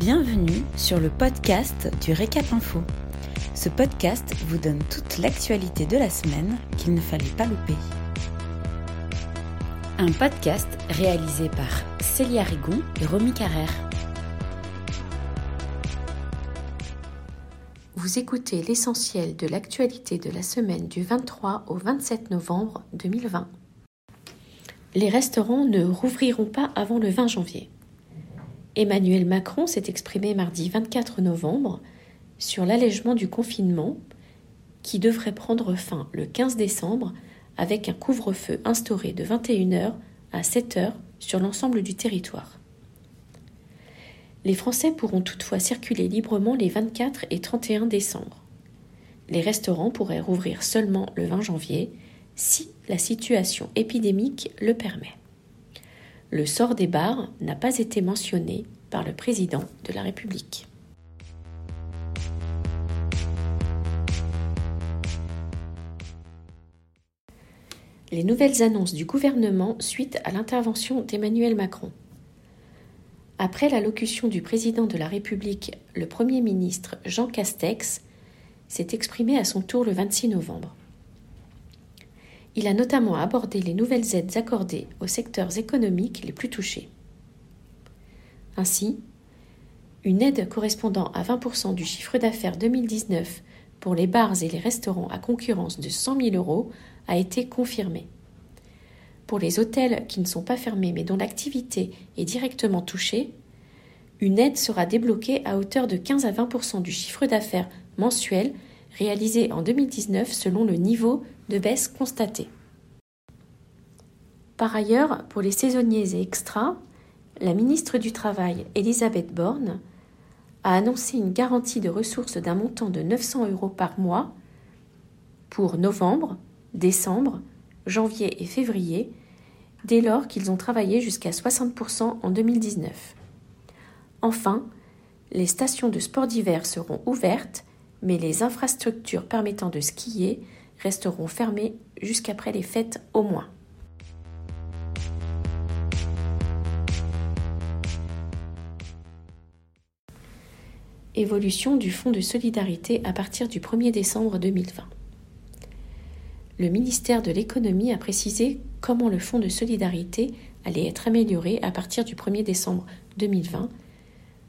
Bienvenue sur le podcast du Récap Info. Ce podcast vous donne toute l'actualité de la semaine qu'il ne fallait pas louper. Un podcast réalisé par Célia Rigon et Romy Carrère. Vous écoutez l'essentiel de l'actualité de la semaine du 23 au 27 novembre 2020. Les restaurants ne rouvriront pas avant le 20 janvier. Emmanuel Macron s'est exprimé mardi 24 novembre sur l'allègement du confinement qui devrait prendre fin le 15 décembre avec un couvre-feu instauré de 21h à 7h sur l'ensemble du territoire. Les Français pourront toutefois circuler librement les 24 et 31 décembre. Les restaurants pourraient rouvrir seulement le 20 janvier si la situation épidémique le permet le sort des bars n'a pas été mentionné par le président de la République. Les nouvelles annonces du gouvernement suite à l'intervention d'Emmanuel Macron. Après l'allocution du président de la République, le Premier ministre Jean Castex s'est exprimé à son tour le 26 novembre. Il a notamment abordé les nouvelles aides accordées aux secteurs économiques les plus touchés. Ainsi, une aide correspondant à 20% du chiffre d'affaires 2019 pour les bars et les restaurants à concurrence de 100 000 euros a été confirmée. Pour les hôtels qui ne sont pas fermés mais dont l'activité est directement touchée, une aide sera débloquée à hauteur de 15 à 20% du chiffre d'affaires mensuel réalisé en 2019 selon le niveau de baisse constaté. Par ailleurs, pour les saisonniers et extras, la ministre du Travail, Elisabeth Borne, a annoncé une garantie de ressources d'un montant de 900 euros par mois pour novembre, décembre, janvier et février, dès lors qu'ils ont travaillé jusqu'à 60% en 2019. Enfin, les stations de sport d'hiver seront ouvertes mais les infrastructures permettant de skier resteront fermées jusqu'après les fêtes au moins. Évolution du Fonds de solidarité à partir du 1er décembre 2020. Le ministère de l'économie a précisé comment le Fonds de solidarité allait être amélioré à partir du 1er décembre 2020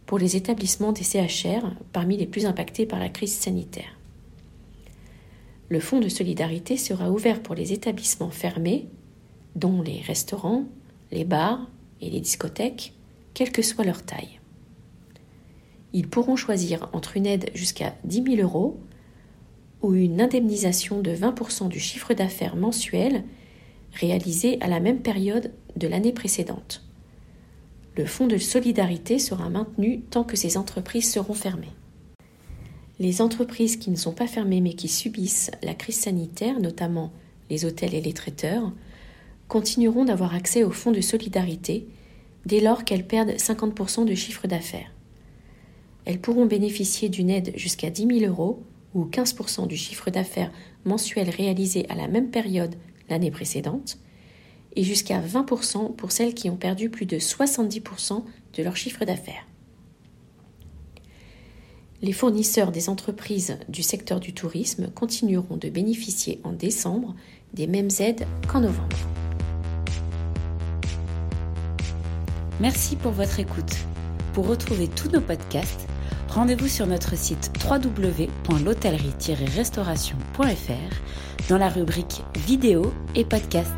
pour les établissements des CHR parmi les plus impactés par la crise sanitaire. Le fonds de solidarité sera ouvert pour les établissements fermés, dont les restaurants, les bars et les discothèques, quelle que soit leur taille. Ils pourront choisir entre une aide jusqu'à 10 000 euros ou une indemnisation de 20% du chiffre d'affaires mensuel réalisé à la même période de l'année précédente le fonds de solidarité sera maintenu tant que ces entreprises seront fermées. Les entreprises qui ne sont pas fermées mais qui subissent la crise sanitaire, notamment les hôtels et les traiteurs, continueront d'avoir accès au fonds de solidarité dès lors qu'elles perdent 50% de chiffre d'affaires. Elles pourront bénéficier d'une aide jusqu'à 10 000 euros ou 15% du chiffre d'affaires mensuel réalisé à la même période l'année précédente, et jusqu'à 20% pour celles qui ont perdu plus de 70% de leur chiffre d'affaires. Les fournisseurs des entreprises du secteur du tourisme continueront de bénéficier en décembre des mêmes aides qu'en novembre. Merci pour votre écoute. Pour retrouver tous nos podcasts, rendez-vous sur notre site www.l'hôtellerie-restauration.fr dans la rubrique vidéo et podcasts.